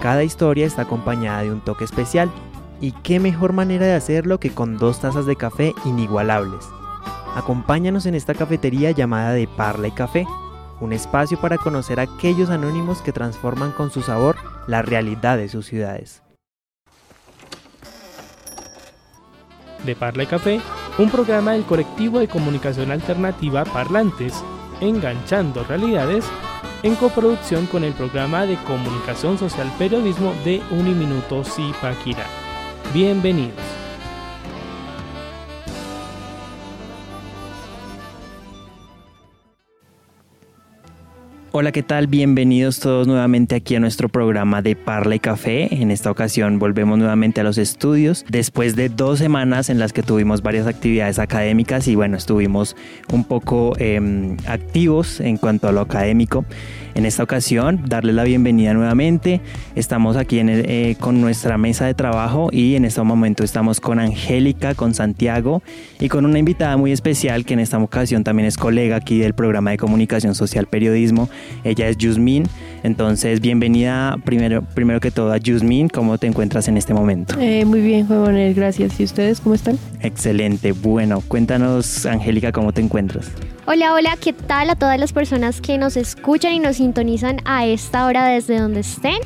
Cada historia está acompañada de un toque especial. Y qué mejor manera de hacerlo que con dos tazas de café inigualables. Acompáñanos en esta cafetería llamada de Parla y Café, un espacio para conocer a aquellos anónimos que transforman con su sabor la realidad de sus ciudades. De Parla y Café, un programa del colectivo de comunicación alternativa Parlantes, enganchando realidades en coproducción con el programa de comunicación social periodismo de Uniminuto Zipaquirá. Bienvenidos. Hola, ¿qué tal? Bienvenidos todos nuevamente aquí a nuestro programa de Parla y Café. En esta ocasión volvemos nuevamente a los estudios después de dos semanas en las que tuvimos varias actividades académicas y bueno, estuvimos un poco eh, activos en cuanto a lo académico en esta ocasión, darles la bienvenida nuevamente. Estamos aquí en eh, con nuestra mesa de trabajo y en este momento estamos con Angélica, con Santiago y con una invitada muy especial que en esta ocasión también es colega aquí del programa de comunicación social periodismo. Ella es Yusmin. Entonces, bienvenida primero, primero que todo a Yusmin. ¿Cómo te encuentras en este momento? Eh, muy bien, Juan Manuel, gracias. ¿Y ustedes cómo están? Excelente. Bueno, cuéntanos, Angélica, ¿cómo te encuentras? Hola, hola, ¿qué tal a todas las personas que nos escuchan y nos sintonizan a esta hora desde donde estén?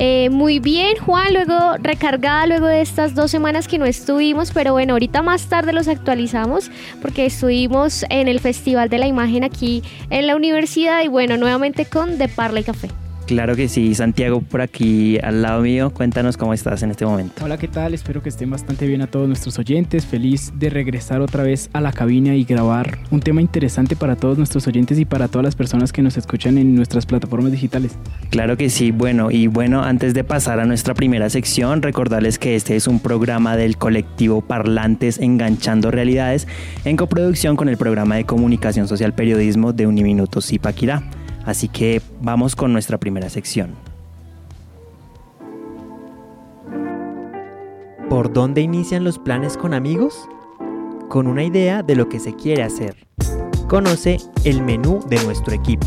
Eh, muy bien, Juan, luego recargada luego de estas dos semanas que no estuvimos, pero bueno, ahorita más tarde los actualizamos porque estuvimos en el Festival de la Imagen aquí en la universidad y bueno, nuevamente con De Parla y Café. Claro que sí, Santiago por aquí al lado mío, cuéntanos cómo estás en este momento. Hola, ¿qué tal? Espero que estén bastante bien a todos nuestros oyentes. Feliz de regresar otra vez a la cabina y grabar un tema interesante para todos nuestros oyentes y para todas las personas que nos escuchan en nuestras plataformas digitales. Claro que sí, bueno, y bueno, antes de pasar a nuestra primera sección, recordarles que este es un programa del colectivo Parlantes Enganchando Realidades en coproducción con el programa de comunicación social periodismo de Uniminuto Zipaquirá. Así que vamos con nuestra primera sección. ¿Por dónde inician los planes con amigos? Con una idea de lo que se quiere hacer. Conoce el menú de nuestro equipo.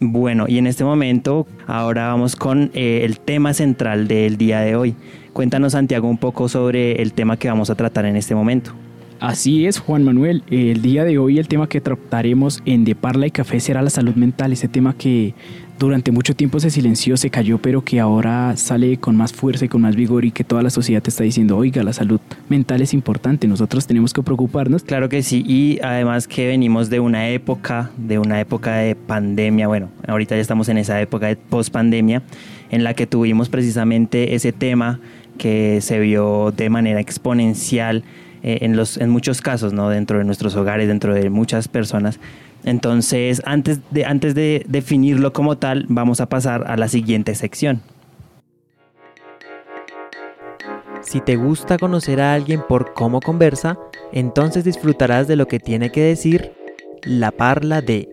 Bueno, y en este momento ahora vamos con eh, el tema central del día de hoy. Cuéntanos Santiago un poco sobre el tema que vamos a tratar en este momento. Así es, Juan Manuel. El día de hoy el tema que trataremos en De Parla y Café será la salud mental, ese tema que durante mucho tiempo se silenció, se cayó, pero que ahora sale con más fuerza y con más vigor y que toda la sociedad te está diciendo, oiga, la salud mental es importante, nosotros tenemos que preocuparnos. Claro que sí, y además que venimos de una época, de una época de pandemia, bueno, ahorita ya estamos en esa época de post-pandemia, en la que tuvimos precisamente ese tema que se vio de manera exponencial eh, en, los, en muchos casos, ¿no? Dentro de nuestros hogares, dentro de muchas personas. Entonces, antes de, antes de definirlo como tal, vamos a pasar a la siguiente sección. Si te gusta conocer a alguien por cómo conversa, entonces disfrutarás de lo que tiene que decir la parla de.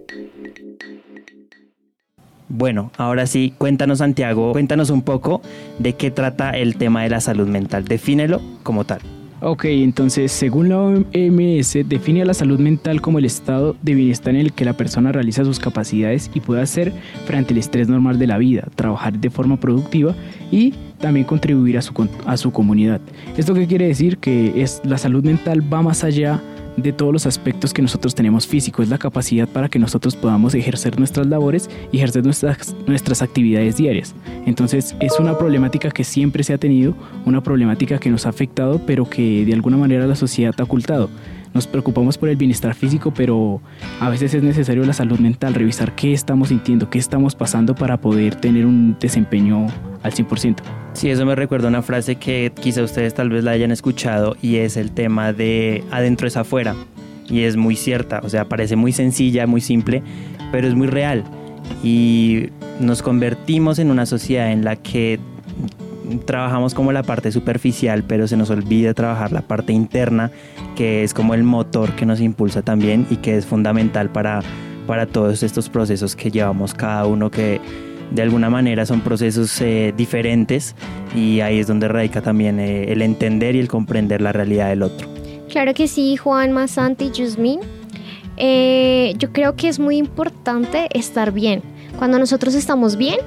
Bueno, ahora sí, cuéntanos Santiago, cuéntanos un poco de qué trata el tema de la salud mental. Defínelo como tal. Ok, entonces, según la OMS, define a la salud mental como el estado de bienestar en el que la persona realiza sus capacidades y puede hacer frente al estrés normal de la vida, trabajar de forma productiva y también contribuir a su, a su comunidad. ¿Esto qué quiere decir? Que es, la salud mental va más allá de todos los aspectos que nosotros tenemos físico, es la capacidad para que nosotros podamos ejercer nuestras labores y ejercer nuestras, nuestras actividades diarias. Entonces es una problemática que siempre se ha tenido, una problemática que nos ha afectado, pero que de alguna manera la sociedad ha ocultado. Nos preocupamos por el bienestar físico, pero a veces es necesario la salud mental, revisar qué estamos sintiendo, qué estamos pasando para poder tener un desempeño al 100%. Sí, eso me recuerda una frase que quizá ustedes tal vez la hayan escuchado y es el tema de adentro es afuera. Y es muy cierta, o sea, parece muy sencilla, muy simple, pero es muy real. Y nos convertimos en una sociedad en la que trabajamos como la parte superficial, pero se nos olvida trabajar la parte interna, que es como el motor que nos impulsa también y que es fundamental para, para todos estos procesos que llevamos cada uno que de alguna manera son procesos eh, diferentes y ahí es donde radica también eh, el entender y el comprender la realidad del otro. Claro que sí, Juan Masanti y Yusmin. Eh, yo creo que es muy importante estar bien Cuando nosotros estamos bien,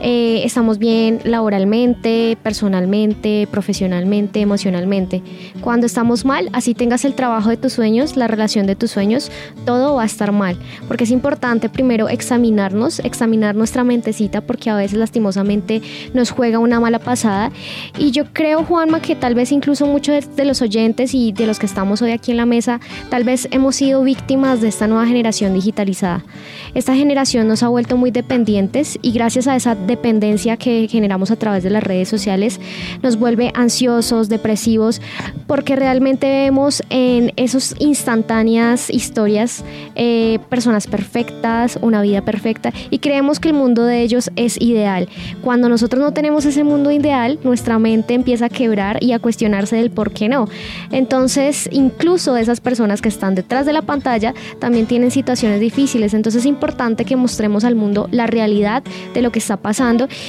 eh, estamos bien laboralmente, personalmente, profesionalmente, emocionalmente. Cuando estamos mal, así tengas el trabajo de tus sueños, la relación de tus sueños, todo va a estar mal. Porque es importante primero examinarnos, examinar nuestra mentecita, porque a veces lastimosamente nos juega una mala pasada. Y yo creo, Juanma, que tal vez incluso muchos de los oyentes y de los que estamos hoy aquí en la mesa, tal vez hemos sido víctimas de esta nueva generación digitalizada. Esta generación nos ha vuelto muy dependientes y gracias a esa dependencia, que generamos a través de las redes sociales nos vuelve ansiosos, depresivos, porque realmente vemos en esas instantáneas historias eh, personas perfectas, una vida perfecta, y creemos que el mundo de ellos es ideal. Cuando nosotros no tenemos ese mundo ideal, nuestra mente empieza a quebrar y a cuestionarse del por qué no. Entonces, incluso esas personas que están detrás de la pantalla también tienen situaciones difíciles. Entonces es importante que mostremos al mundo la realidad de lo que está pasando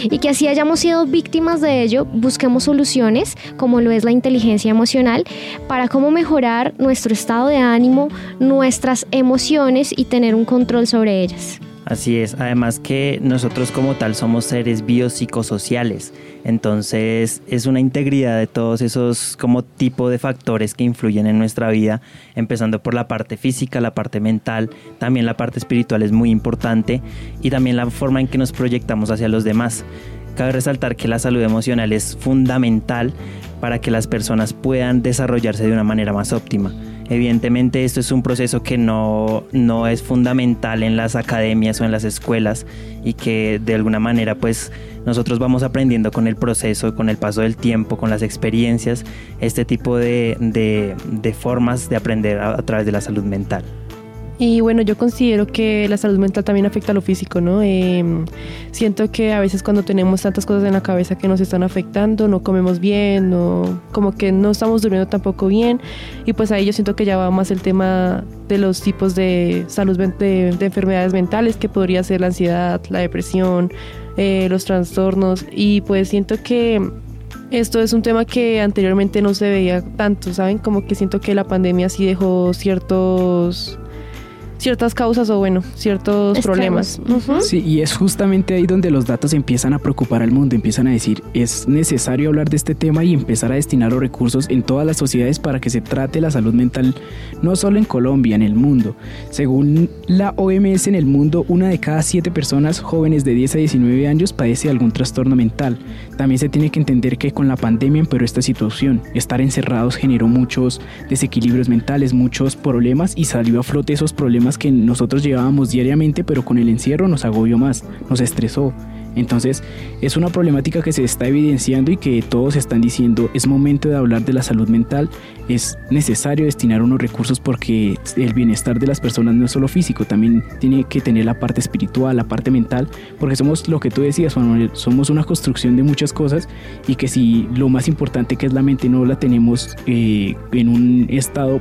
y que así hayamos sido víctimas de ello, busquemos soluciones como lo es la inteligencia emocional para cómo mejorar nuestro estado de ánimo, nuestras emociones y tener un control sobre ellas. Así es, además que nosotros como tal somos seres biopsicosociales, entonces es una integridad de todos esos como tipo de factores que influyen en nuestra vida, empezando por la parte física, la parte mental, también la parte espiritual es muy importante y también la forma en que nos proyectamos hacia los demás. Cabe resaltar que la salud emocional es fundamental para que las personas puedan desarrollarse de una manera más óptima. Evidentemente esto es un proceso que no, no es fundamental en las academias o en las escuelas y que de alguna manera pues nosotros vamos aprendiendo con el proceso, con el paso del tiempo, con las experiencias, este tipo de, de, formas de aprender a través de la salud mental. Y bueno, yo considero que la salud mental también afecta a lo físico, ¿no? Em, siento que a veces cuando tenemos tantas cosas en la cabeza que nos están afectando, no comemos bien, no, como que no estamos durmiendo tampoco bien. Y pues ahí yo siento que ya va más el tema de los tipos de salud, de, de enfermedades mentales, que podría ser la ansiedad, la depresión, eh, los trastornos. Y pues siento que esto es un tema que anteriormente no se veía tanto, ¿saben? Como que siento que la pandemia sí dejó ciertos ciertas causas o bueno, ciertos problemas. Sí, y es justamente ahí donde los datos empiezan a preocupar al mundo, empiezan a decir, es necesario hablar de este tema y empezar a destinar los recursos en todas las sociedades para que se trate la salud mental, no solo en Colombia, en el mundo. Según la OMS en el mundo, una de cada siete personas jóvenes de 10 a 19 años padece algún trastorno mental. También se tiene que entender que con la pandemia empeoró esta situación. Estar encerrados generó muchos desequilibrios mentales, muchos problemas y salió a flote esos problemas que nosotros llevábamos diariamente, pero con el encierro nos agobió más, nos estresó. Entonces es una problemática que se está evidenciando y que todos están diciendo es momento de hablar de la salud mental, es necesario destinar unos recursos porque el bienestar de las personas no es solo físico, también tiene que tener la parte espiritual, la parte mental, porque somos lo que tú decías, Juan Manuel, somos una construcción de muchas cosas y que si lo más importante que es la mente no la tenemos eh, en un estado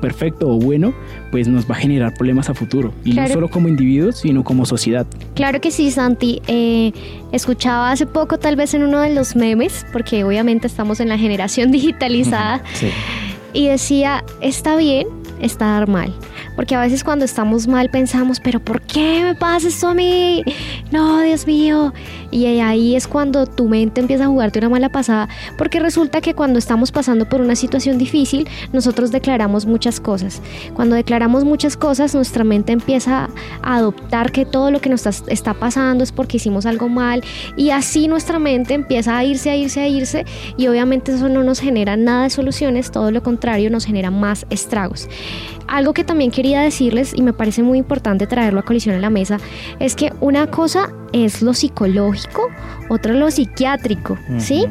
perfecto o bueno, pues nos va a generar problemas a futuro, y no solo como individuos, sino como sociedad. Claro que sí, Santi. Eh, escuchaba hace poco tal vez en uno de los memes, porque obviamente estamos en la generación digitalizada, y decía, está bien estar mal. Porque a veces cuando estamos mal pensamos, pero ¿por qué me pasa esto a mí? No, Dios mío. Y ahí es cuando tu mente empieza a jugarte una mala pasada, porque resulta que cuando estamos pasando por una situación difícil, nosotros declaramos muchas cosas. Cuando declaramos muchas cosas, nuestra mente empieza a adoptar que todo lo que nos está pasando es porque hicimos algo mal y así nuestra mente empieza a irse, a irse, a irse y obviamente eso no nos genera nada de soluciones, todo lo contrario, nos genera más estragos. Algo que también quería decirles y me parece muy importante traerlo a colisión en la mesa es que una cosa es lo psicológico, otra lo psiquiátrico, ¿sí?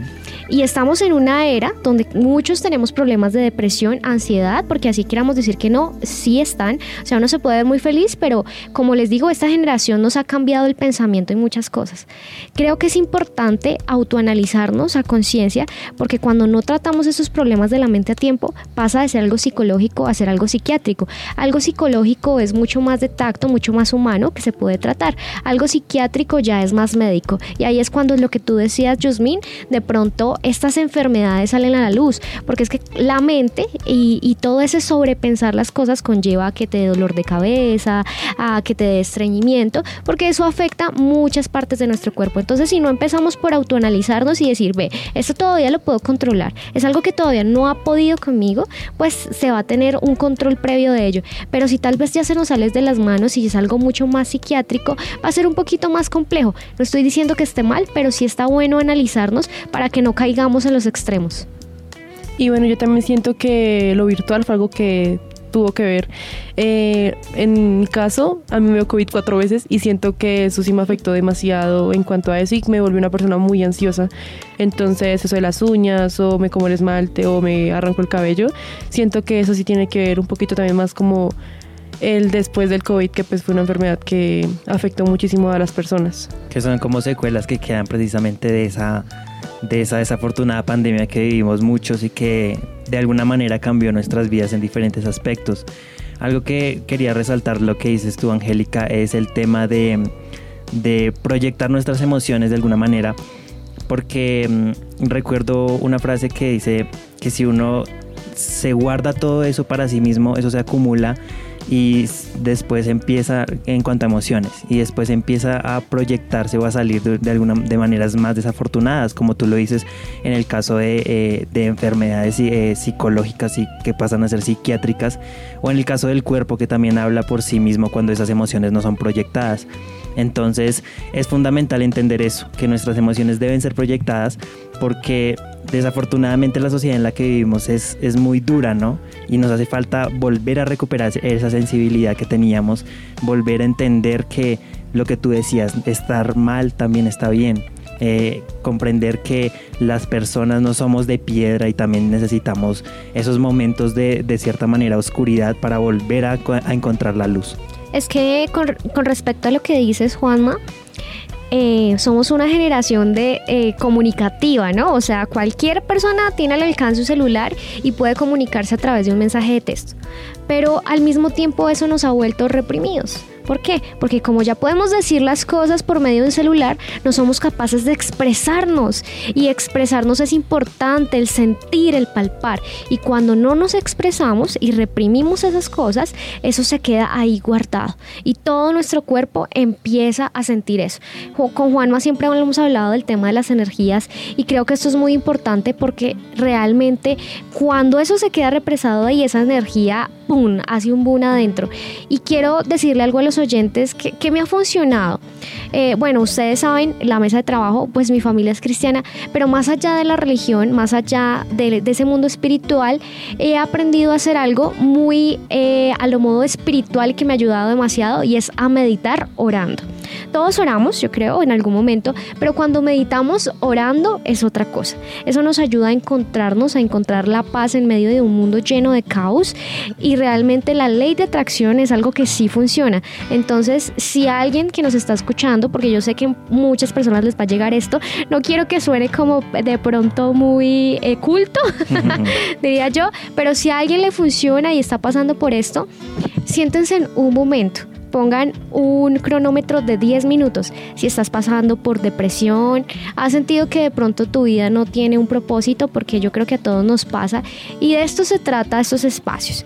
Y estamos en una era donde muchos tenemos problemas de depresión, ansiedad, porque así queramos decir que no, sí están. O sea, uno se puede ver muy feliz, pero como les digo, esta generación nos ha cambiado el pensamiento en muchas cosas. Creo que es importante autoanalizarnos a conciencia, porque cuando no tratamos esos problemas de la mente a tiempo, pasa de ser algo psicológico a ser algo psiquiátrico. Algo psicológico es mucho más de tacto, mucho más humano que se puede tratar. Algo psiquiátrico ya es más médico. Y ahí es cuando lo que tú decías, Yusmin, de pronto estas enfermedades salen a la luz, porque es que la mente y, todo ese sobrepensar las cosas conlleva a que te dé dolor de cabeza, a que te dé estreñimiento, porque eso afecta muchas partes de nuestro cuerpo. Entonces, si no empezamos por autoanalizarnos y decir, ve, esto todavía lo puedo controlar, es algo que todavía no ha podido conmigo, pues se va a tener un control previo de ello. Pero si tal vez ya se nos sale de las manos y es algo mucho más psiquiátrico, va a ser un poquito más complejo. No estoy diciendo que esté mal, pero sí está bueno analizarnos para que no caigamos en los extremos. Y bueno, yo también siento que lo virtual fue algo que tuvo que ver. Eh, en mi caso, a mí me dio COVID cuatro veces y siento que eso sí me afectó demasiado en cuanto a eso y me volví una persona muy ansiosa. Entonces, eso de las uñas o me como el esmalte o me arranco el cabello, siento que eso sí tiene que ver un poquito también más como el después del COVID, que pues fue una enfermedad que afectó muchísimo a las personas. Que son como secuelas que quedan precisamente de esa, de esa desafortunada pandemia que vivimos muchos y que de alguna manera cambió nuestras vidas en diferentes aspectos. Algo que quería resaltar, lo que dices tú, Angélica, es el tema de, de proyectar nuestras emociones de alguna manera, porque mm, recuerdo una frase que dice que si uno se guarda todo eso para sí mismo, eso se acumula y después empieza en cuanto a emociones y después empieza a proyectarse o a salir de, alguna de maneras más desafortunadas como tú lo dices en el caso de, eh, de enfermedades eh, psicológicas y que pasan a ser psiquiátricas o en el caso del cuerpo que también habla por sí mismo cuando esas emociones no son proyectadas. Entonces es fundamental entender eso que nuestras emociones deben ser proyectadas porque desafortunadamente la sociedad en la que vivimos es, es muy dura, ¿no? Y nos hace falta volver a recuperar esa sensibilidad que teníamos, volver a entender que lo que tú decías, estar mal también está bien. Eh, comprender que las personas no somos de piedra y también necesitamos esos momentos de, de cierta manera oscuridad para volver a, a encontrar la luz. Es que con, con respecto a lo que dices, Juanma, eh, somos una generación de eh, comunicativa, ¿no? O sea, cualquier persona tiene al alcance celular y puede comunicarse a través de un mensaje de texto. Pero al mismo tiempo eso nos ha vuelto reprimidos. ¿Por qué? Porque como ya podemos decir las cosas por medio de un celular, no somos capaces de expresarnos. Y expresarnos es importante, el sentir, el palpar. Y cuando no nos expresamos y reprimimos esas cosas, eso se queda ahí guardado. Y todo nuestro cuerpo empieza a sentir eso. Con Juanma siempre hemos hablado del tema de las energías y creo que esto es muy importante porque realmente cuando eso se queda represado ahí, esa energía, ¡pum!, hace un boom adentro. Y quiero decirle algo a los oyentes que, me ha funcionado. Eh, bueno, ustedes saben, la mesa de trabajo, pues mi familia es cristiana, pero más allá de la religión, más allá de, ese mundo espiritual, he aprendido a hacer algo muy eh, a lo modo espiritual que me ha ayudado demasiado y es a meditar orando. Todos oramos, yo creo, en algún momento, pero cuando meditamos orando es otra cosa. Eso nos ayuda a encontrarnos, a encontrar la paz en medio de un mundo lleno de caos y realmente la ley de atracción es algo que sí funciona. Entonces, si alguien que nos está escuchando, porque yo sé que muchas personas les va a llegar esto, no quiero que suene como de pronto muy eh, culto, diría yo, pero si a alguien le funciona y está pasando por esto, siéntense en un momento pongan un cronómetro de 10 minutos. Si estás pasando por depresión, has sentido que de pronto tu vida no tiene un propósito, porque yo creo que a todos nos pasa, y de esto se trata estos espacios.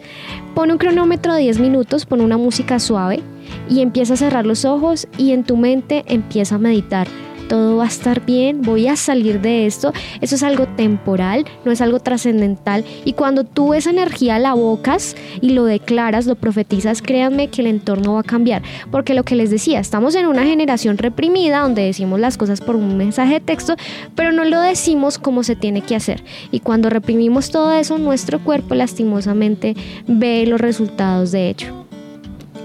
Pon un cronómetro de 10 minutos, pon una música suave y empieza a cerrar los ojos y en tu mente empieza a meditar todo va a estar bien, voy a salir de esto. Eso es algo temporal, no es algo trascendental. Y cuando tú esa energía la bocas y lo declaras, lo profetizas, créanme que el entorno va a cambiar. Porque lo que les decía, estamos en una generación reprimida donde decimos las cosas por un mensaje de texto, pero no lo decimos como se tiene que hacer. Y cuando reprimimos todo eso, nuestro cuerpo lastimosamente ve los resultados de ello.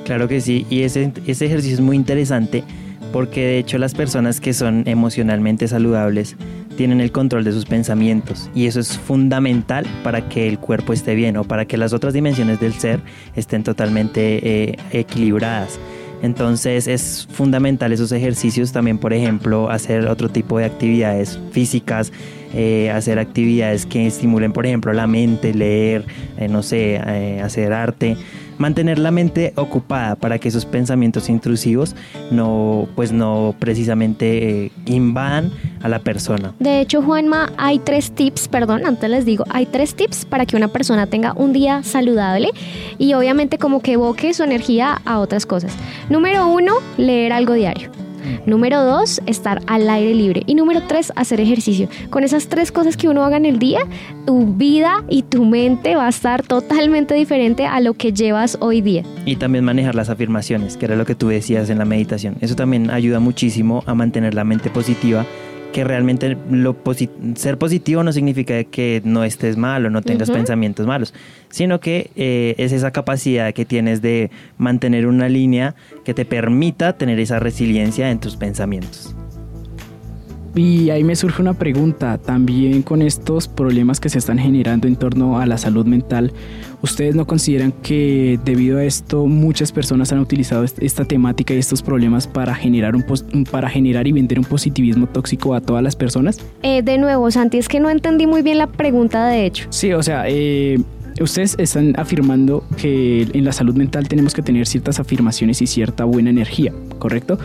Claro que sí, y ese, ese ejercicio es muy interesante porque de hecho las personas que son emocionalmente saludables tienen el control de sus pensamientos y eso es fundamental para que el cuerpo esté bien o para que las otras dimensiones del ser estén totalmente eh, equilibradas. Entonces es fundamental esos ejercicios también, por ejemplo, hacer otro tipo de actividades físicas, eh, hacer actividades que estimulen, por ejemplo, la mente, leer, eh, no sé, hacer arte mantener la mente ocupada para que esos pensamientos intrusivos no, pues no precisamente eh, invadan a la persona. De hecho, Juanma, hay tres tips, perdón, antes les digo, hay tres tips para que una persona tenga un día saludable y obviamente como que evoque su energía a otras cosas. Número uno, leer algo diario. Número dos, estar al aire libre. Y número tres, hacer ejercicio. Con esas tres cosas que uno haga en el día, tu vida y tu mente va a estar totalmente diferente a lo que llevas hoy día. Y también manejar las afirmaciones, que era lo que tú decías en la meditación. Eso también ayuda muchísimo a mantener la mente positiva que realmente lo ser positivo no significa que no estés mal o no tengas pensamientos malos, sino que eh, es esa capacidad que tienes de mantener una línea que te permita tener esa resiliencia en tus pensamientos. Y ahí me surge una pregunta, también con estos problemas que se están generando en torno a la salud mental, ¿ustedes no consideran que debido a esto muchas personas han utilizado esta temática y estos problemas para generar, un para generar y vender un positivismo tóxico a todas las personas? Eh, de nuevo, Santi, es que no entendí muy bien la pregunta de hecho. Sí, o sea, eh, ustedes están afirmando que en la salud mental tenemos que tener ciertas afirmaciones y cierta buena energía, ¿correcto?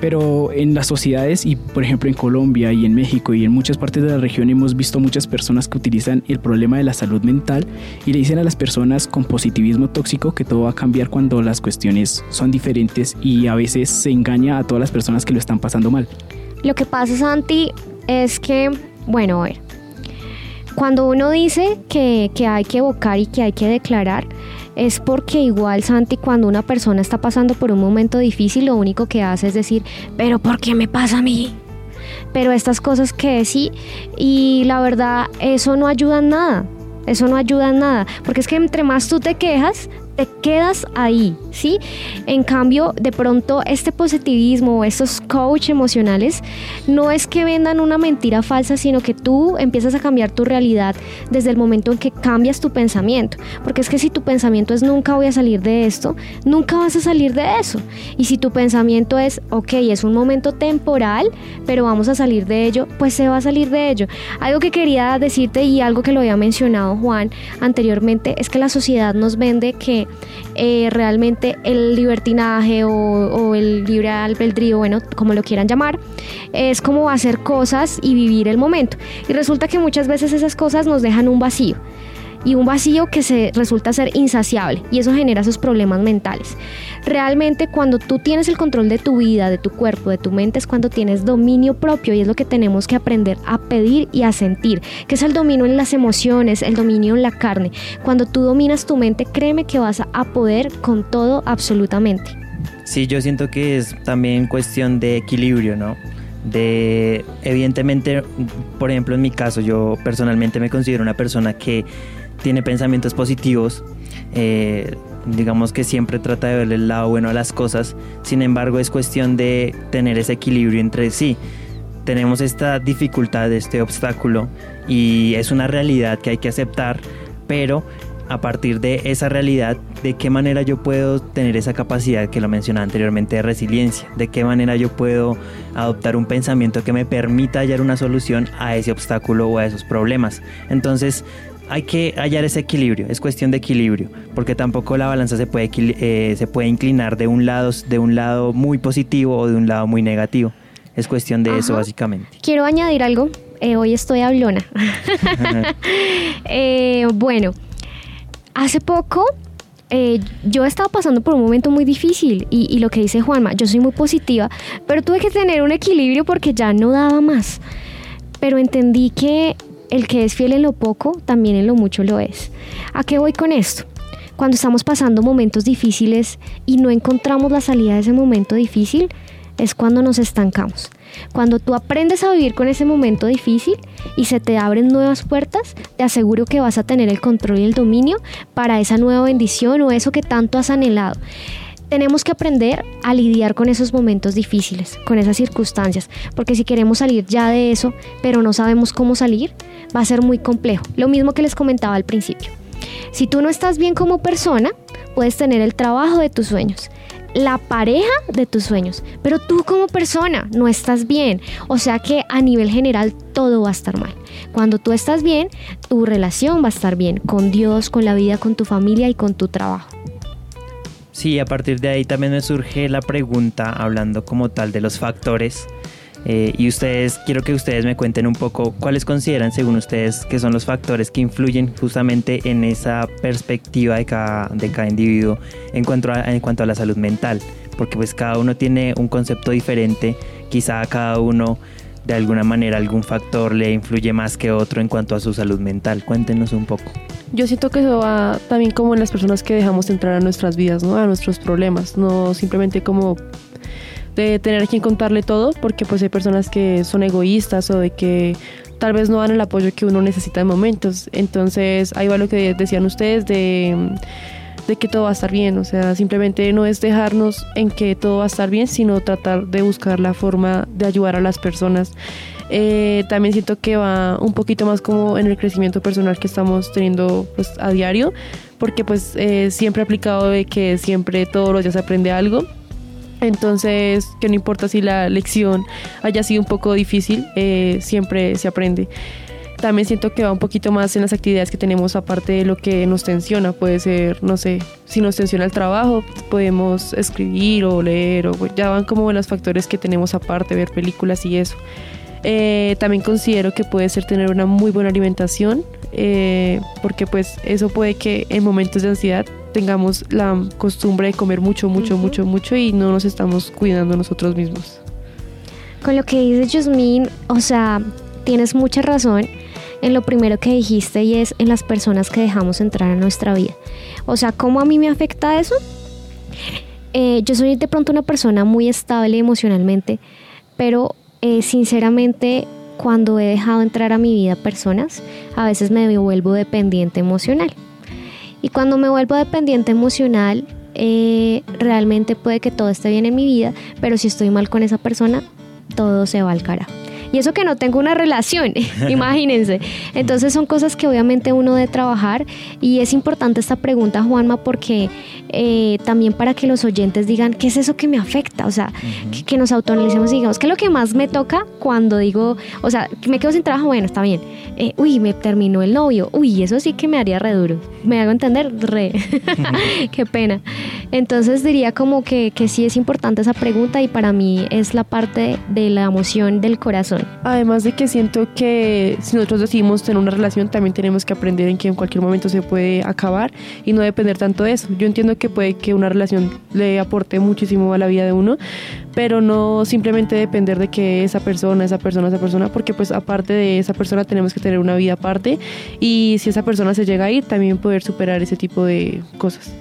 Pero en las sociedades y por ejemplo en Colombia y en México y en muchas partes de la región hemos visto muchas personas que utilizan el problema de la salud mental y le dicen a las personas con positivismo tóxico que todo va a cambiar cuando las cuestiones son diferentes y a veces se engaña a todas las personas que lo están pasando mal. Lo que pasa, Santi, es que, bueno, a ver, cuando uno dice que, hay que evocar y que hay que declarar, es porque igual Santi cuando una persona está pasando por un momento difícil lo único que hace es decir, pero ¿por qué me pasa a mí? Pero estas cosas que sí y la verdad eso no ayuda en nada. Eso no ayuda en nada, porque es que entre más tú te quejas, te quedas ahí, ¿sí? En cambio, de pronto este positivismo estos coach emocionales no es que vendan una mentira falsa, sino que tú empiezas a cambiar tu realidad desde el momento en que cambias tu pensamiento. Porque es que si tu pensamiento es nunca voy a salir de esto, nunca vas a salir de eso. Y si tu pensamiento es, ok, es un momento temporal, pero vamos a salir de ello, pues se va a salir de ello. Algo que quería decirte y algo que lo había mencionado Juan anteriormente es que la sociedad nos vende que eh, realmente el libertinaje o, el libre albedrío, bueno, como lo quieran llamar, es como hacer cosas y vivir el momento. Y resulta que muchas veces esas cosas nos dejan un vacío y un vacío que se resulta ser insaciable y eso genera esos problemas mentales. Realmente cuando tú tienes el control de tu vida, de tu cuerpo, de tu mente es cuando tienes dominio propio y es lo que tenemos que aprender a pedir y a sentir, que es el dominio en las emociones, el dominio en la carne. Cuando tú dominas tu mente, créeme que vas a poder con todo absolutamente. Sí, yo siento que es también cuestión de equilibrio, ¿no? de evidentemente por ejemplo en mi caso yo personalmente me considero una persona que tiene pensamientos positivos, eh, digamos que siempre trata de ver el lado bueno a las cosas, sin embargo es cuestión de tener ese equilibrio entre sí. Tenemos esta dificultad, este obstáculo y es una realidad que hay que aceptar, pero a partir de esa realidad, de qué manera yo puedo tener esa capacidad que lo mencionaba anteriormente de resiliencia, de qué manera yo puedo adoptar un pensamiento que me permita hallar una solución a ese obstáculo o a esos problemas. Entonces, hay que hallar ese equilibrio, es cuestión de equilibrio, porque tampoco la balanza se puede, eh, se puede inclinar de un, lado, de un lado muy positivo o de un lado muy negativo. Es cuestión de eso básicamente. Quiero añadir algo, eh, hoy estoy hablona. Eh, bueno, hace poco yo estaba pasando por un momento muy difícil y, y, lo que dice Juanma, yo soy muy positiva, pero tuve que tener un equilibrio porque ya no daba más. Pero entendí que el que es fiel en lo poco, también en lo mucho lo es. ¿A qué voy con esto? Cuando estamos pasando momentos difíciles y no encontramos la salida de ese momento difícil, es cuando nos estancamos. Cuando tú aprendes a vivir con ese momento difícil y se te abren nuevas puertas, te aseguro que vas a tener el control y el dominio para esa nueva bendición o eso que tanto has anhelado tenemos que aprender a lidiar con esos momentos difíciles, con esas circunstancias, porque si queremos salir ya de eso, pero no sabemos cómo salir, va a ser muy complejo. Lo mismo que les comentaba al principio. Si tú no estás bien como persona, puedes tener el trabajo de tus sueños, la pareja de tus sueños, pero tú como persona no estás bien. O sea que a nivel general todo va a estar mal. Cuando tú estás bien, tu relación va a estar bien con Dios, con la vida, con tu familia y con tu trabajo. Sí, a partir de ahí también me surge la pregunta, hablando como tal de los factores. eh, y ustedes, quiero que ustedes me cuenten un poco cuáles consideran, según ustedes, que son los factores que influyen justamente en esa perspectiva de cada, de cada individuo en cuanto, a, en cuanto a la salud mental. Porque pues cada uno tiene un concepto diferente, quizá cada uno de alguna manera algún factor le influye más que otro en cuanto a su salud mental. Cuéntenos un poco. Yo siento que eso va también como en las personas que dejamos entrar a nuestras vidas, ¿no? A nuestros problemas, no simplemente como de tener a quien contarle todo, porque pues hay personas que son egoístas o de que tal vez no dan el apoyo que uno necesita en momentos. Entonces ahí va lo que decían ustedes de, de que todo va a estar bien, o sea, simplemente no es dejarnos en que todo va a estar bien, sino tratar de buscar la forma de ayudar a las personas. Eh, también siento que va un poquito más como en el crecimiento personal que estamos teniendo pues a diario, porque pues siempre he aplicado de que siempre todos los días se aprende algo. Entonces, que no importa si la lección haya sido un poco difícil, eh, siempre se aprende. También siento que va un poquito más en las actividades que tenemos aparte de lo que nos tensiona. Puede ser, no sé, si nos tensiona el trabajo, podemos escribir o leer, o ya van como los factores que tenemos aparte, ver películas y eso. Eh, también considero que puede ser tener una muy buena alimentación, eh, porque pues eso puede que en momentos de ansiedad tengamos la costumbre de comer mucho, mucho, Ujú. mucho, mucho y no nos estamos cuidando nosotros mismos. Con lo que dice Yasmin, o sea, tienes mucha razón en lo primero que dijiste y es en las personas que dejamos entrar a nuestra vida. O sea, ¿cómo a mí me afecta eso? Eh, yo soy de pronto una persona muy estable emocionalmente, pero eh, sinceramente cuando he dejado entrar a mi vida personas, a veces me vuelvo dependiente emocional. Y cuando me vuelvo dependiente emocional, eh, realmente puede que todo esté bien en mi vida, pero si estoy mal con esa persona, todo se va al carajo. Y eso que no tengo una relación, imagínense. Entonces son cosas que obviamente uno debe trabajar y es importante esta pregunta, Juanma, porque eh, también para que los oyentes digan, ¿qué es eso que me afecta? O sea, que, que nos autoanalicemos y digamos, ¿qué es lo que más me toca cuando digo, o sea, me quedo sin trabajo? Bueno, está bien. Eh, uy, me terminó el novio. Uy, eso sí que me haría re duro. ¿Me hago entender? Re. Qué pena. Entonces diría como que, que sí es importante esa pregunta y para mí es la parte de la emoción del corazón. Además de que siento que si nosotros decidimos tener una relación, también tenemos que aprender en que en cualquier momento se puede acabar y no depender tanto de eso. Yo entiendo que puede que una relación le aporte muchísimo a la vida de uno, pero no simplemente depender de que esa persona, esa persona, esa persona, porque pues aparte de esa persona tenemos que tener una vida aparte y si esa persona se llega a ir, también poder superar ese tipo de cosas.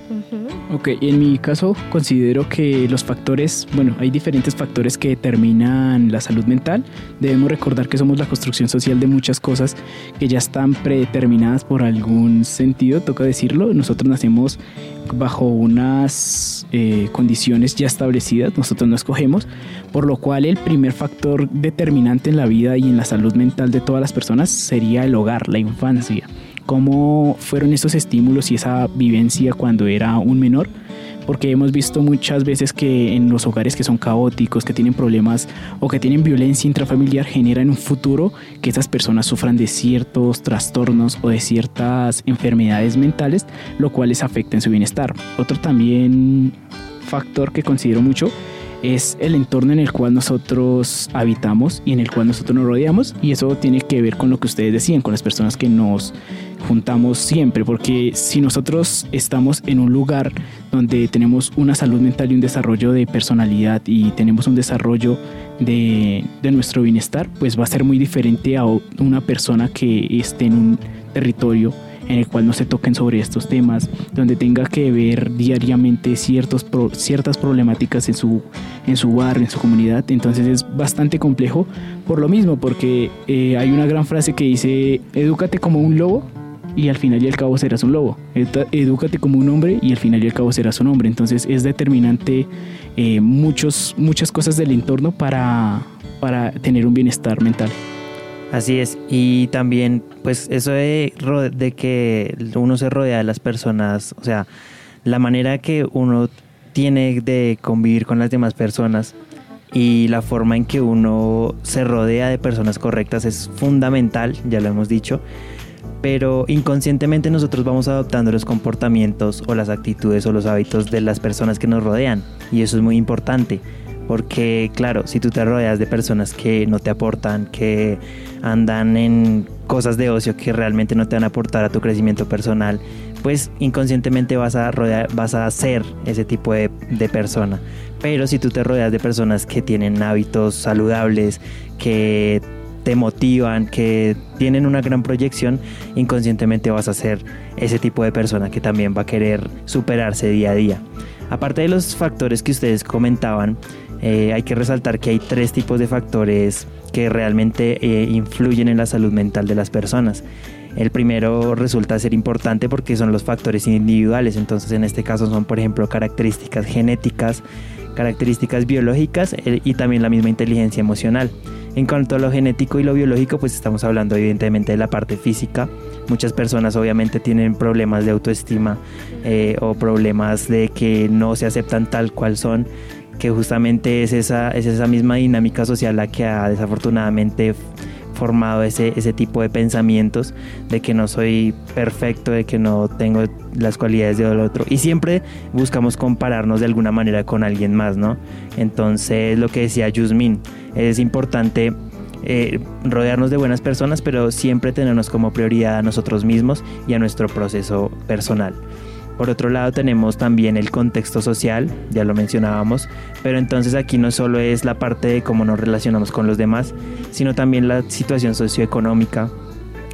Ok, en mi caso considero que los factores, bueno, hay diferentes factores que determinan la salud mental. Debemos recordar que somos la construcción social de muchas cosas que ya están predeterminadas por algún sentido, toca decirlo. Nosotros nacemos bajo unas eh, condiciones ya establecidas, nosotros no escogemos, por lo cual el primer factor determinante en la vida y en la salud mental de todas las personas sería el hogar, la infancia. Cómo fueron esos estímulos y esa vivencia cuando era un menor, porque hemos visto muchas veces que en los hogares que son caóticos, que tienen problemas o que tienen violencia intrafamiliar, generan un futuro que esas personas sufran de ciertos trastornos o de ciertas enfermedades mentales, lo cual les afecta en su bienestar. Otro también factor que considero mucho es el entorno en el cual nosotros habitamos y en el cual nosotros nos rodeamos y eso tiene que ver con lo que ustedes decían, con las personas que nos juntamos siempre, porque si nosotros estamos en un lugar donde tenemos una salud mental y un desarrollo de personalidad y tenemos un desarrollo de, de nuestro bienestar, pues va a ser muy diferente a una persona que esté en un territorio en el cual no se toquen sobre estos temas, donde tenga que ver diariamente ciertos ciertas problemáticas en su, en su barrio, en su comunidad. Entonces es bastante complejo por lo mismo, porque eh, hay una gran frase que dice, edúcate como un lobo y al final y al cabo serás un lobo. Edúcate como un hombre y al final y al cabo serás un hombre. Entonces es determinante eh, muchos, muchas cosas del entorno para, para tener un bienestar mental. Así es, y también pues eso de, de que uno se rodea de las personas, o sea, la manera que uno tiene de convivir con las demás personas y la forma en que uno se rodea de personas correctas es fundamental, ya lo hemos dicho, pero inconscientemente nosotros vamos adoptando los comportamientos o las actitudes o los hábitos de las personas que nos rodean y eso es muy importante porque claro, si tú te rodeas de personas que no te aportan, que andan en cosas de ocio que realmente no te van a aportar a tu crecimiento personal, pues inconscientemente vas a, rodear, vas a ser ese tipo de, de persona. Pero si tú te rodeas de personas que tienen hábitos saludables, que te motivan, que tienen una gran proyección, inconscientemente vas a ser ese tipo de persona que también va a querer superarse día a día. Aparte de los factores que ustedes comentaban, eh, hay que resaltar que hay tres tipos de factores que realmente eh, influyen en la salud mental de las personas. El primero resulta ser importante porque son los factores individuales, entonces en este caso son por ejemplo características genéticas, características biológicas eh, y también la misma inteligencia emocional. En cuanto a lo genético y lo biológico, pues estamos hablando evidentemente de la parte física. Muchas personas obviamente tienen problemas de autoestima eh, o problemas de que no se aceptan tal cual son, que justamente es esa, es esa misma dinámica social la que ha desafortunadamente formado ese, ese tipo de pensamientos de que no soy perfecto, de que no tengo las cualidades del otro. Y siempre buscamos compararnos de alguna manera con alguien más, ¿no? Entonces, lo que decía Yusmin, es importante eh, rodearnos de buenas personas, pero siempre tenernos como prioridad a nosotros mismos y a nuestro proceso personal. Por otro lado tenemos también el contexto social, ya lo mencionábamos, pero entonces aquí no solo es la parte de cómo nos relacionamos con los demás, sino también la situación socioeconómica,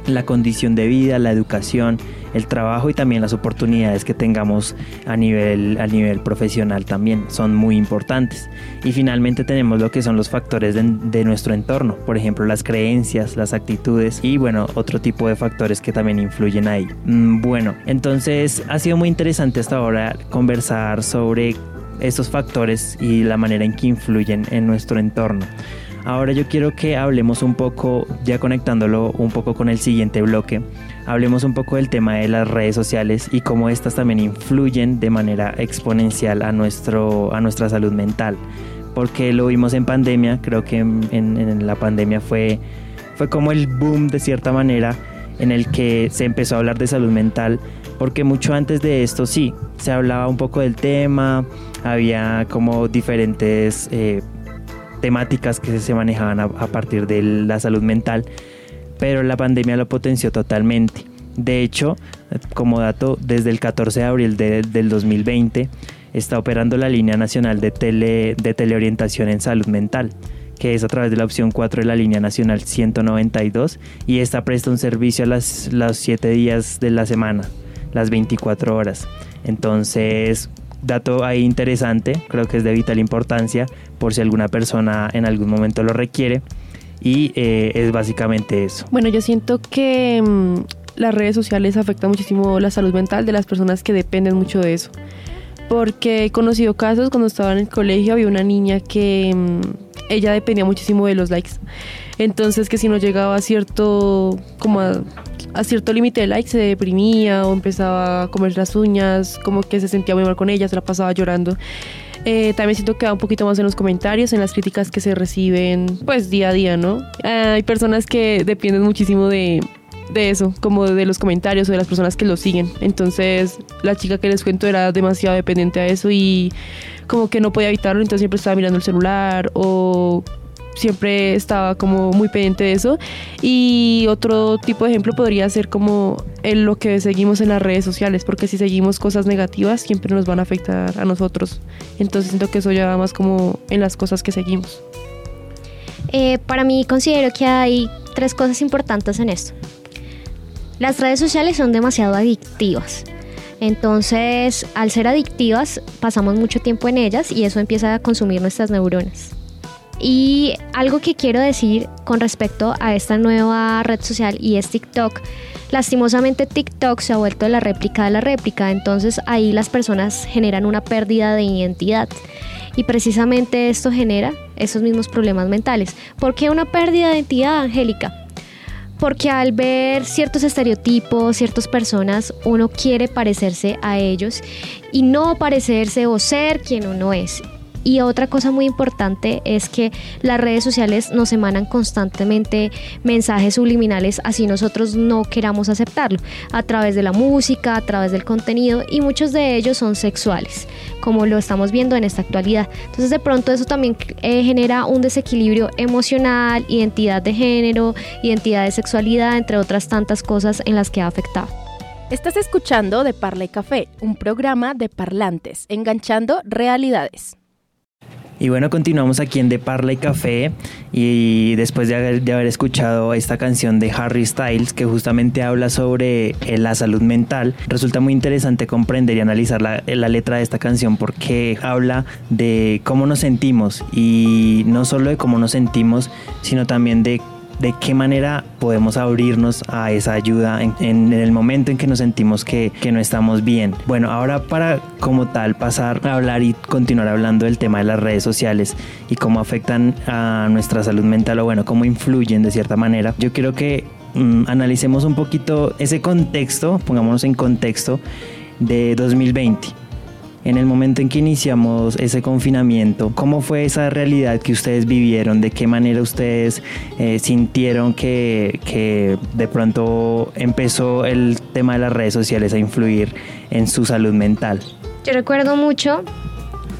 la condición de vida, la educación, el trabajo y también las oportunidades que tengamos a nivel, a nivel profesional también son muy importantes. Y finalmente tenemos lo que son los factores de, nuestro entorno, por ejemplo las creencias, las actitudes y bueno, otro tipo de factores que también influyen ahí. Mm, bueno, entonces ha sido muy interesante hasta ahora conversar sobre estos factores y la manera en que influyen en nuestro entorno. Ahora yo quiero que hablemos un poco, ya conectándolo un poco con el siguiente bloque, hablemos un poco del tema de las redes sociales y cómo estas también influyen de manera exponencial a, nuestro, a nuestra salud mental. Porque lo vimos en pandemia, creo que en, la pandemia fue, fue como el boom de cierta manera en el que se empezó a hablar de salud mental, porque mucho antes de esto sí, se hablaba un poco del tema, había como diferentes... Eh, temáticas que se manejaban a, partir de la salud mental, pero la pandemia lo potenció totalmente. De hecho, como dato, desde el 14 de abril del 2020 está operando la línea nacional de teleorientación en salud mental, que es a través de la opción 4 de la línea nacional 192 y esta presta un servicio a las, los 7 días de la semana, las 24 horas. Entonces, dato ahí interesante, creo que es de vital importancia por si alguna persona en algún momento lo requiere. Y eh, es básicamente eso. Bueno, yo siento que mm, las redes sociales afectan muchísimo la salud mental de las personas que dependen mucho de eso. Porque he conocido casos cuando estaba en el colegio, había una niña que mm, ella dependía muchísimo de los likes. Entonces que si no llegaba a cierto, como a, cierto límite de likes se deprimía o empezaba a comer las uñas, como que se sentía muy mal con ella, se la pasaba llorando. Eh, también siento que va un poquito más en los comentarios, en las críticas que se reciben, pues día a día, ¿no? hay personas que dependen muchísimo de, de eso, como de los comentarios o de las personas que lo siguen. Entonces, la chica que les cuento era demasiado dependiente a eso y como que no podía evitarlo, entonces siempre estaba mirando el celular o siempre estaba como muy pendiente de eso. Y otro tipo de ejemplo podría ser como en lo que seguimos en las redes sociales, porque si seguimos cosas negativas siempre nos van a afectar a nosotros. Entonces siento que eso ya va más como en las cosas que seguimos. Eh, para mí considero que hay tres cosas importantes en esto. Las redes sociales son demasiado adictivas. Entonces, al ser adictivas, pasamos mucho tiempo en ellas y eso empieza a consumir nuestras neuronas. Y algo que quiero decir con respecto a esta nueva red social y es TikTok. Lastimosamente TikTok se ha vuelto la réplica de la réplica, entonces ahí las personas generan una pérdida de identidad. Y precisamente esto genera esos mismos problemas mentales. ¿Por qué una pérdida de identidad, Angélica? Porque al ver ciertos estereotipos, ciertas personas, uno quiere parecerse a ellos y no parecerse o ser quien uno es. Y otra cosa muy importante es que las redes sociales nos emanan constantemente mensajes subliminales así nosotros no queramos aceptarlo, a través de la música, a través del contenido y muchos de ellos son sexuales, como lo estamos viendo en esta actualidad. Entonces de pronto eso también eh, genera un desequilibrio emocional, identidad de género, identidad de sexualidad, entre otras tantas cosas en las que ha afectado. Estás escuchando De Parla y Café, un programa de parlantes, enganchando realidades. Y bueno, continuamos aquí en De Parla y Café y después de haber, escuchado esta canción de Harry Styles que justamente habla sobre eh, la salud mental, resulta muy interesante comprender y analizar la, la letra de esta canción porque habla de cómo nos sentimos y no solo de cómo nos sentimos, sino también de de qué manera podemos abrirnos a esa ayuda en, el momento en que nos sentimos que, que, no estamos bien. Bueno, ahora para como tal pasar a hablar y continuar hablando del tema de las redes sociales y cómo afectan a nuestra salud mental o bueno, cómo influyen de cierta manera, yo quiero que mm, analicemos un poquito ese contexto, pongámonos en contexto de 2020 en el momento en que iniciamos ese confinamiento, ¿cómo fue esa realidad que ustedes vivieron? ¿De qué manera ustedes eh, sintieron que, que de pronto empezó el tema de las redes sociales a influir en su salud mental? Yo recuerdo mucho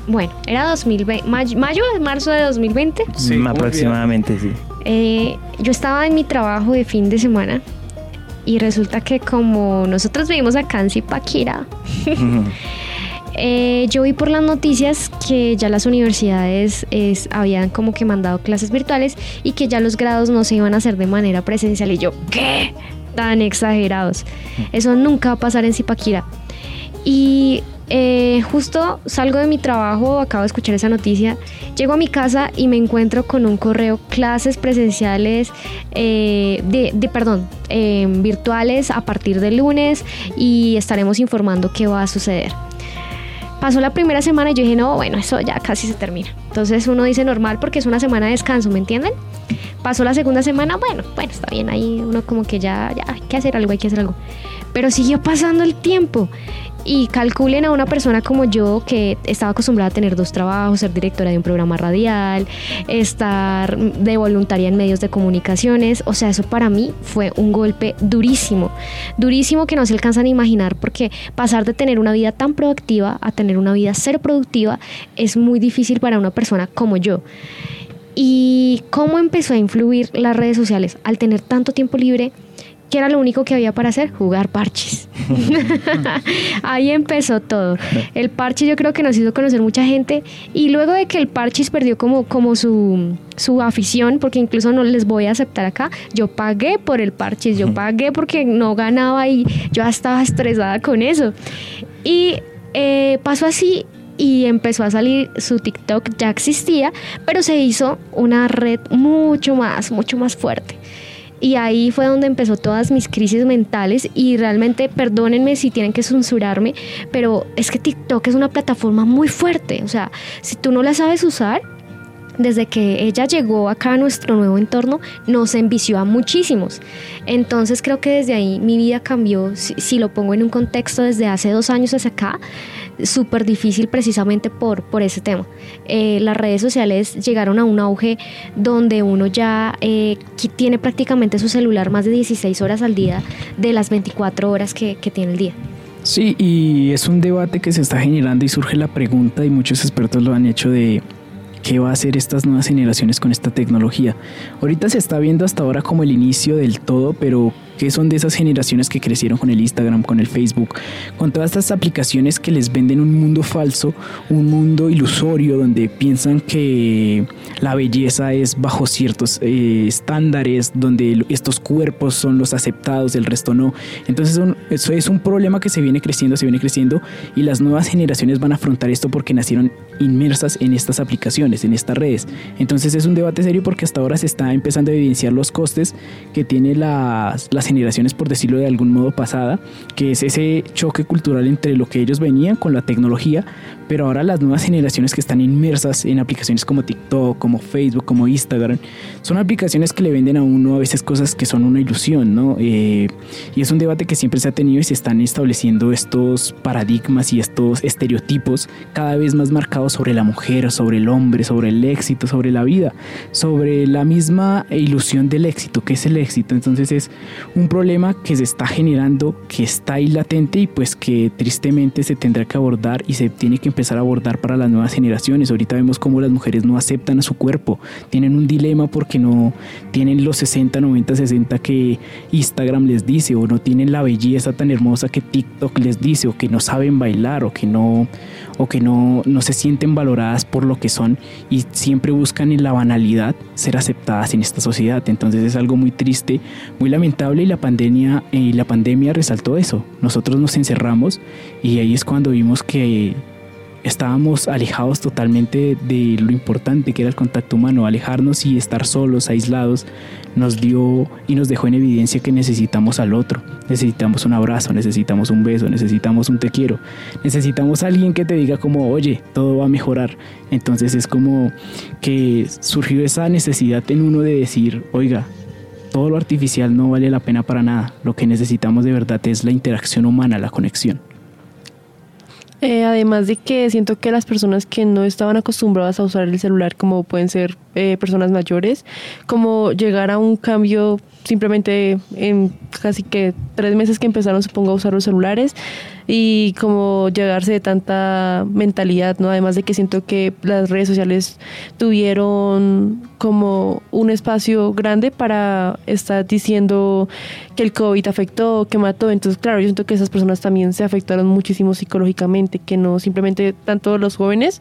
bueno, era 2020, mayo, mayo marzo de 2020. Sí, aproximadamente, sí. Eh, yo estaba en mi trabajo de fin de semana y resulta que como nosotros vivimos acá en Zipaquira, Eh, yo vi por las noticias que ya las universidades habían como que mandado clases virtuales y que ya los grados no se iban a hacer de manera presencial. Y yo, ¿qué? Tan exagerados. Eso nunca va a pasar en Zipaquira. Y eh, justo salgo de mi trabajo, acabo de escuchar esa noticia, llego a mi casa y me encuentro con un correo, clases presenciales, eh, de, perdón, virtuales a partir del lunes y estaremos informando qué va a suceder. Pasó la primera semana y yo dije, no, bueno, eso ya casi se termina. Entonces uno dice normal porque es una semana de descanso, ¿me entienden? Pasó la segunda semana, bueno, bueno, está bien, ahí uno como que ya, ya hay que hacer algo, hay que hacer algo. Pero siguió pasando el tiempo y calculen a una persona como yo que estaba acostumbrada a tener dos trabajos, ser directora de un programa radial, estar de voluntaria en medios de comunicaciones, o sea, eso para mí fue un golpe durísimo, durísimo que no se alcanzan a imaginar porque pasar de tener una vida tan proactiva a tener una vida ser productiva es muy difícil para una persona como yo. ¿Y cómo empezó a influir las redes sociales? Al tener tanto tiempo libre, ¿Qué era lo único que había para hacer? Jugar parches. Ahí empezó todo. El parche yo creo que nos hizo conocer mucha gente y luego de que el parches perdió como, como su, su afición, porque incluso no les voy a aceptar acá, yo pagué por el parches, yo pagué porque no ganaba y yo estaba estresada con eso. Y eh, pasó así y empezó a salir su TikTok, ya existía, pero se hizo una red mucho más, mucho más fuerte. Y ahí fue donde empezó todas mis crisis mentales y realmente perdónenme si tienen que censurarme, pero es que TikTok es una plataforma muy fuerte, o sea, si tú no la sabes usar, desde que ella llegó acá a nuestro nuevo entorno, nos envició a muchísimos. Entonces creo que desde ahí mi vida cambió, si, lo pongo en un contexto desde hace dos años hacia acá, súper difícil precisamente por, por ese tema. Eh, las redes sociales llegaron a un auge donde uno ya eh, tiene prácticamente su celular más de 16 horas al día de las 24 horas que, que tiene el día. Sí, y es un debate que se está generando y surge la pregunta y muchos expertos lo han hecho de qué va a hacer estas nuevas generaciones con esta tecnología. Ahorita se está viendo hasta ahora como el inicio del todo, pero que son de esas generaciones que crecieron con el Instagram, con el Facebook, con todas estas aplicaciones que les venden un mundo falso, un mundo ilusorio donde piensan que la belleza es bajo ciertos eh, estándares, donde estos cuerpos son los aceptados, el resto no. Entonces eso es un problema que se viene creciendo, se viene creciendo y las nuevas generaciones van a afrontar esto porque nacieron inmersas en estas aplicaciones, en estas redes. Entonces es un debate serio porque hasta ahora se está empezando a evidenciar los costes que tiene las las generaciones, por decirlo de algún modo, pasada, que es ese choque cultural entre lo que ellos venían con la tecnología, pero ahora las nuevas generaciones que están inmersas en aplicaciones como TikTok, como Facebook, como Instagram, son aplicaciones que le venden a uno a veces cosas que son una ilusión, ¿no? Eh, y es un debate que siempre se ha tenido y se están estableciendo estos paradigmas y estos estereotipos cada vez más marcados sobre la mujer, sobre el hombre, sobre el éxito, sobre la vida, sobre la misma ilusión del éxito, que es el éxito. Entonces es un problema que se está generando, que está ahí latente y pues que tristemente se tendrá que abordar y se tiene que empezar a abordar para las nuevas generaciones. Ahorita vemos cómo las mujeres no aceptan a su cuerpo, tienen un dilema porque no tienen los 60, 90, 60 que Instagram les dice o no tienen la belleza tan hermosa que TikTok les dice o que no saben bailar o que no o que no, no se sienten valoradas por lo que son y siempre buscan en la banalidad ser aceptadas en esta sociedad. Entonces es algo muy triste, muy lamentable y la pandemia, y la pandemia resaltó eso. Nosotros nos encerramos y ahí es cuando vimos que estábamos alejados totalmente de lo importante que era el contacto humano. Alejarnos y estar solos, aislados, nos dio y nos dejó en evidencia que necesitamos al otro. Necesitamos un abrazo, necesitamos un beso, necesitamos un te quiero. Necesitamos a alguien que te diga como, oye, todo va a mejorar. Entonces es como que surgió esa necesidad en uno de decir, oiga, todo lo artificial no vale la pena para nada. Lo que necesitamos de verdad es la interacción humana, la conexión. Eh, además de que siento que las personas que no estaban acostumbradas a usar el celular, como pueden ser eh, personas mayores, como llegar a un cambio simplemente en casi que tres meses que empezaron, supongo, a usar los celulares y como llegarse de tanta mentalidad, ¿no? Además de que siento que las redes sociales tuvieron como un espacio grande para estar diciendo que el COVID afectó, que mató. Entonces, claro, yo siento que esas personas también se afectaron muchísimo psicológicamente, que no simplemente tanto los jóvenes,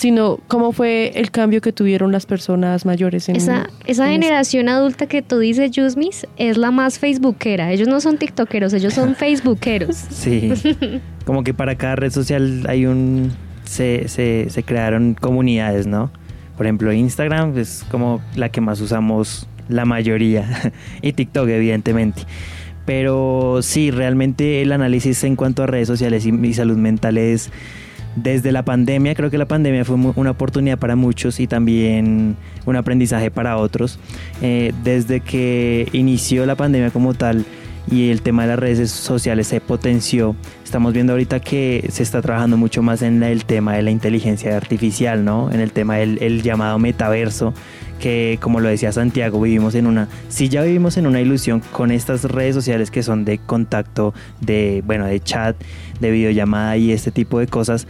sino cómo fue el cambio que tuvieron las personas mayores. En, esa esa generación adulta que tú dices, Yusmis, es la más facebookera. Ellos no son tiktokeros, ellos son facebookeros. Sí. Como que para cada red social hay un... Se, se, se crearon comunidades, ¿no? Por ejemplo, Instagram es como la que más usamos la mayoría. y TikTok, evidentemente. Pero sí, realmente el análisis en cuanto a redes sociales y, y salud mental es desde la pandemia, creo que la pandemia fue una oportunidad para muchos y también un aprendizaje para otros. Eh, desde que inició la pandemia como tal y el tema de las redes sociales se potenció, estamos viendo ahorita que se está trabajando mucho más en el tema de la inteligencia artificial, ¿no? En el tema del el llamado metaverso, que como lo decía Santiago, vivimos en una, si ya vivimos en una ilusión con estas redes sociales que son de contacto, de, bueno, de chat, de videollamada y este tipo de cosas,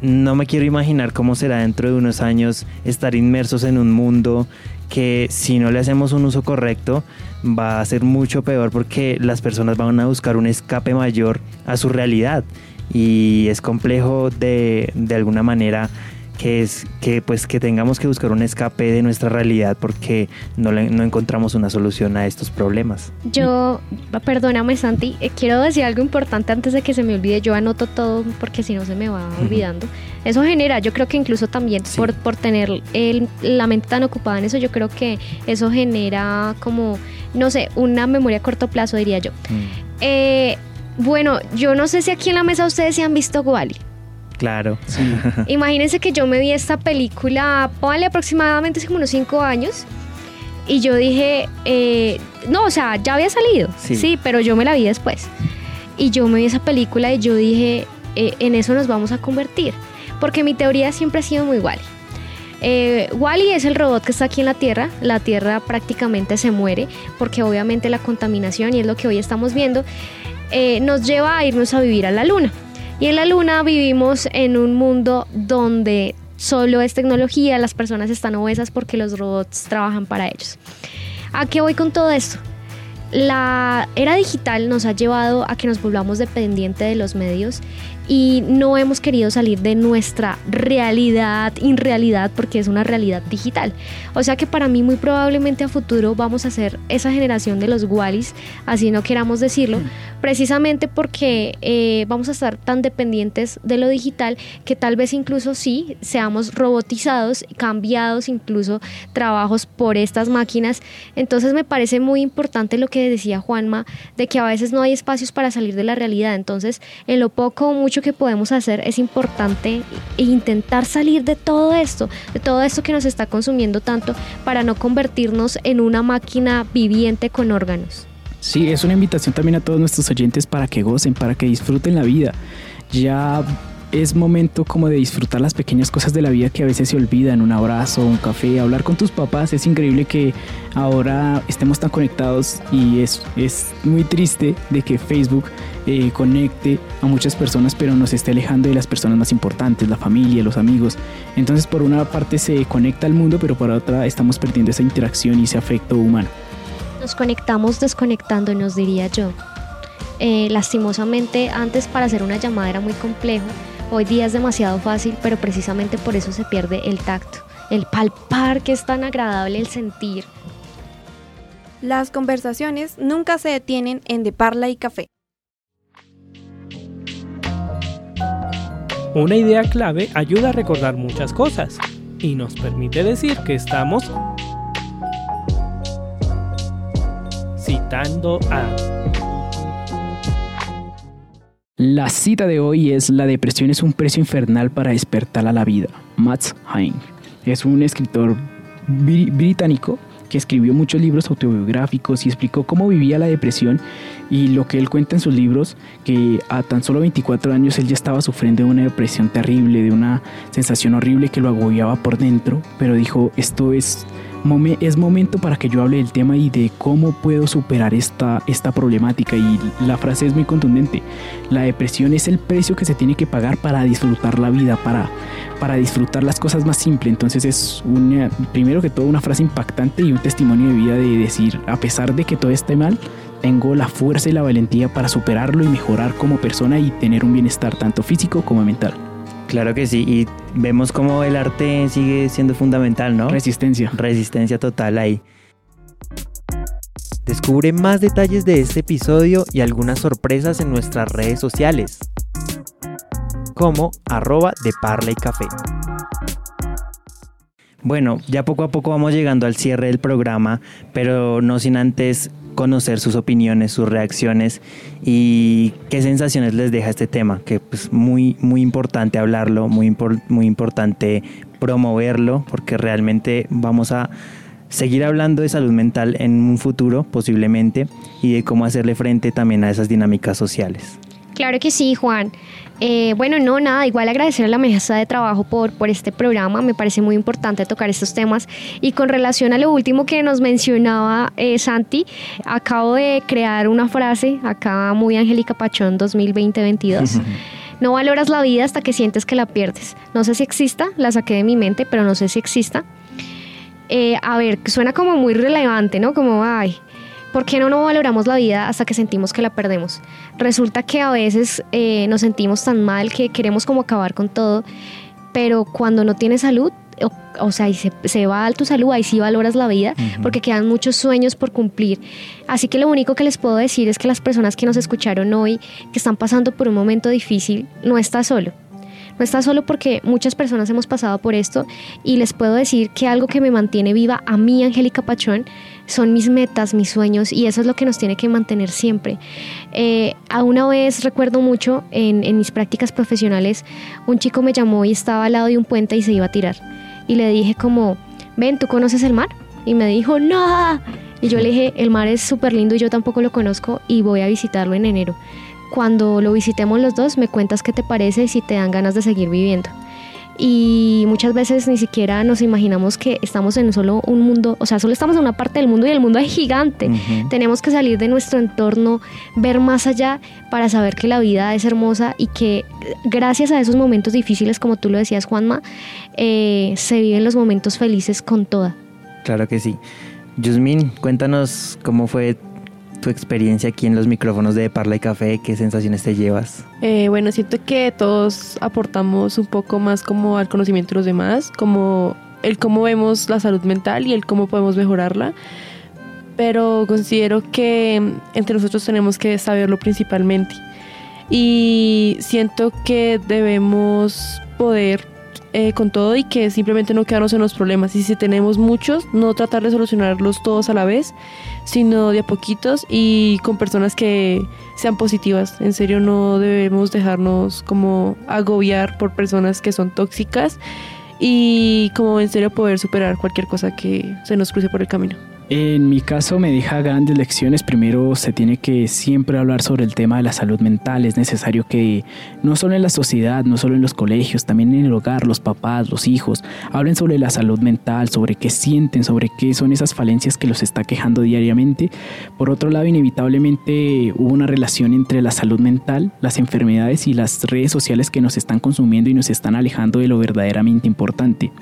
no me quiero imaginar cómo será dentro de unos años estar inmersos en un mundo que si no le hacemos un uso correcto va a ser mucho peor porque las personas van a buscar un escape mayor a su realidad. Y es complejo de, de alguna manera que es que pues que tengamos que buscar un escape de nuestra realidad porque no, no encontramos una solución a estos problemas. Yo, perdóname Santi, eh, quiero decir algo importante antes de que se me olvide, yo anoto todo porque si no se me va olvidando. Eso genera, yo creo que incluso también por, por tener el, la mente tan ocupada en eso, yo creo que eso genera como, no sé, una memoria a corto plazo, diría yo. Mm. Eh, bueno, yo no sé si aquí en la mesa ustedes se han visto Wally. Claro. Imagínense que yo me vi esta película, póngale aproximadamente hace como unos cinco años. Y yo dije, eh, no, o sea, ya había salido, sí. pero yo me la vi después. Y yo me vi esa película y yo dije, eh, en eso nos vamos a convertir. Porque mi teoría siempre ha sido muy Wally. Eh, Wally es el robot que está aquí en la Tierra. La Tierra prácticamente se muere porque obviamente la contaminación, y es lo que hoy estamos viendo, nos lleva a irnos a vivir a la Luna. Y en la Luna vivimos en un mundo donde solo es tecnología, las personas están obesas porque los robots trabajan para ellos. ¿A qué voy con todo esto? La era digital nos ha llevado a que nos volvamos dependientes de los medios y no hemos querido salir de nuestra realidad, irrealidad, porque es una realidad digital. O sea que para mí muy probablemente a futuro vamos a ser esa generación de los Wallis, así no queramos decirlo, precisamente porque eh, vamos a estar tan dependientes de lo digital que tal vez incluso sí seamos robotizados, cambiados incluso trabajos por estas máquinas. Entonces me parece muy importante lo que decía Juanma, de que a veces no hay espacios para salir de la realidad. Entonces, en lo poco o mucho que podemos hacer es importante intentar salir de todo esto, de todo esto que nos está consumiendo tanto para no convertirnos en una máquina viviente con órganos. Sí, es una invitación también a todos nuestros oyentes para que gocen, para que disfruten la vida. Ya es momento como de disfrutar las pequeñas cosas de la vida que a veces se olvidan, un abrazo, un café, hablar con tus papás. Es increíble que ahora estemos tan conectados y es, es muy triste de que Facebook eh, conecte a muchas personas pero nos esté alejando de las personas más importantes, la familia, los amigos. Entonces por una parte se conecta al mundo pero por otra estamos perdiendo esa interacción y ese afecto humano. Nos conectamos desconectándonos, diría yo. Eh, lastimosamente antes para hacer una llamada era muy complejo Hoy día es demasiado fácil, pero precisamente por eso se pierde el tacto, el palpar que es tan agradable el sentir. Las conversaciones nunca se detienen en De Parla y Café. Una idea clave ayuda a recordar muchas cosas y nos permite decir que estamos La cita de hoy es La depresión es un precio infernal para despertar a la vida. Matt Haig es un escritor británico que escribió muchos libros autobiográficos y explicó cómo vivía la depresión y lo que él cuenta en sus libros, que a tan solo 24 años él ya estaba sufriendo de una depresión terrible, de una sensación horrible que lo agobiaba por dentro, pero dijo, esto es es momento para que yo hable del tema y de cómo puedo superar esta, esta problemática. Y la frase es muy contundente. La depresión es el precio que se tiene que pagar para disfrutar la vida, para, para disfrutar las cosas más simples. Entonces es una, primero que todo una frase impactante y un testimonio de vida de decir, a pesar de que todo esté mal, tengo la fuerza y la valentía para superarlo y mejorar como persona y tener un bienestar tanto físico como mental. Claro que sí, y vemos cómo el arte sigue siendo fundamental, ¿no? Resistencia. Resistencia total ahí. Descubre más detalles de este episodio y algunas sorpresas en nuestras redes sociales, como arroba de Parla y Café. Bueno, ya poco a poco vamos llegando al cierre del programa, pero no sin antes conocer sus opiniones, sus reacciones y qué sensaciones les deja este tema, que es pues, muy, muy importante hablarlo, muy, muy importante promoverlo, porque realmente vamos a seguir hablando de salud mental en un futuro posiblemente y de cómo hacerle frente también a esas dinámicas sociales. Claro que sí, Juan. Eh, bueno, no, nada, igual agradecer a la mesa de trabajo por, por este programa, me parece muy importante tocar estos temas. Y con relación a lo último que nos mencionaba eh, Santi, acabo de crear una frase acá muy Angélica Pachón 2020-22. No valoras la vida hasta que sientes que la pierdes. No sé si exista, la saqué de mi mente, pero no sé si exista. Eh, a ver, suena como muy relevante, ¿no? Como, ay, ¿Por qué no, no valoramos la vida hasta que sentimos que la perdemos? Resulta que a veces eh, nos sentimos tan mal que queremos como acabar con todo, pero cuando no tienes salud, o, sea, y se, va a tu salud, ahí sí valoras la vida, porque quedan muchos sueños por cumplir. Así que lo único que les puedo decir es que las personas que nos escucharon hoy, que están pasando por un momento difícil, no está solo. No está solo porque muchas personas hemos pasado por esto y les puedo decir que algo que me mantiene viva a mí, Angélica Pachón, son mis metas, mis sueños y eso es lo que nos tiene que mantener siempre. Eh, a una vez recuerdo mucho en, mis prácticas profesionales, un chico me llamó y estaba al lado de un puente y se iba a tirar. Y le dije como, ven, ¿tú conoces el mar? Y me dijo, no. Y yo le dije, el mar es súper lindo y yo tampoco lo conozco y voy a visitarlo en enero. Cuando lo visitemos los dos, me cuentas qué te parece y si te dan ganas de seguir viviendo y muchas veces ni siquiera nos imaginamos que estamos en solo un mundo, o sea, solo estamos en una parte del mundo y el mundo es gigante. Tenemos que salir de nuestro entorno, ver más allá para saber que la vida es hermosa y que gracias a esos momentos difíciles, como tú lo decías, Juanma, eh, se viven los momentos felices con toda. Claro que sí. Yusmin, cuéntanos cómo fue tu experiencia aquí en los micrófonos de Parla y Café, qué sensaciones te llevas. Eh, bueno, siento que todos aportamos un poco más como al conocimiento de los demás, como el cómo vemos la salud mental y el cómo podemos mejorarla. pero considero que entre nosotros tenemos que saberlo principalmente. Y siento que debemos poder eh, con todo y que simplemente no quedarnos en los problemas. Y si tenemos muchos, no tratar de solucionarlos todos a la vez, sino de a poquitos y con personas que sean positivas. En serio, no debemos dejarnos como agobiar por personas que son tóxicas y como en serio poder superar cualquier cosa que se nos cruce por el camino. En mi caso me deja grandes lecciones. Primero se tiene que siempre hablar sobre el tema de la salud mental. Es necesario que no solo en la sociedad, no solo en los colegios, también en el hogar, los papás, los hijos, hablen sobre la salud mental, sobre qué sienten, sobre qué son esas falencias que los está quejando diariamente. Por otro lado, inevitablemente hubo una relación entre la salud mental, las enfermedades y las redes sociales que nos están consumiendo y nos están alejando de lo verdaderamente importante.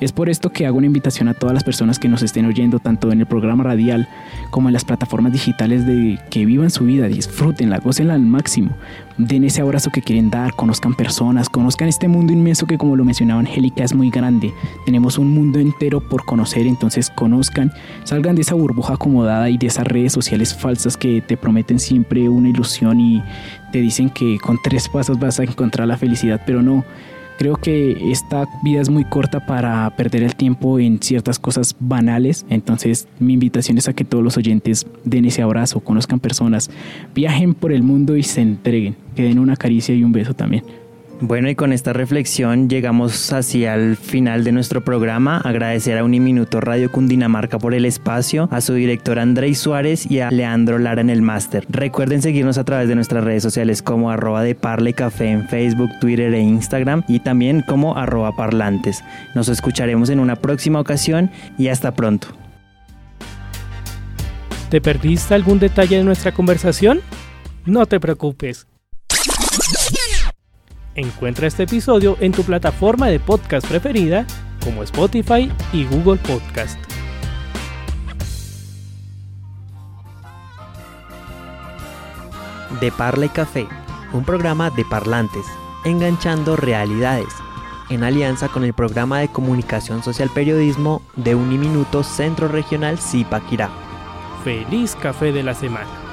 Es por esto que hago una invitación a todas las personas que nos estén oyendo, tanto en el programa radial como en las plataformas digitales, de que vivan su vida, disfrútenla, gocenla al máximo, den ese abrazo que quieren dar, conozcan personas, conozcan este mundo inmenso que como lo mencionaba Angélica es muy grande. Tenemos un mundo entero por conocer, entonces conozcan, salgan de esa burbuja acomodada y de esas redes sociales falsas que te prometen siempre una ilusión y te dicen que con tres pasos vas a encontrar la felicidad, pero no Creo que esta vida es muy corta para perder el tiempo en ciertas cosas banales, entonces mi invitación es a que todos los oyentes den ese abrazo, conozcan personas, viajen por el mundo y se entreguen, que den una caricia y un beso también. Bueno, y con esta reflexión llegamos hacia el final de nuestro programa. Agradecer a Uniminuto Radio Cundinamarca por el espacio, a su director Andrés Suárez y a Leandro Lara en el máster. Recuerden seguirnos a través de nuestras redes sociales como arroba de Parle Café en Facebook, Twitter e Instagram y también como arroba parlantes. Nos escucharemos en una próxima ocasión y hasta pronto. ¿Te perdiste algún detalle de nuestra conversación? No te preocupes Encuentra este episodio en tu plataforma de podcast preferida como Spotify y Google Podcast. De Parla y Café, un programa de parlantes, enganchando realidades, en alianza con el programa de comunicación social periodismo de Uniminuto Centro Regional Zipaquirá. Feliz café de la semana.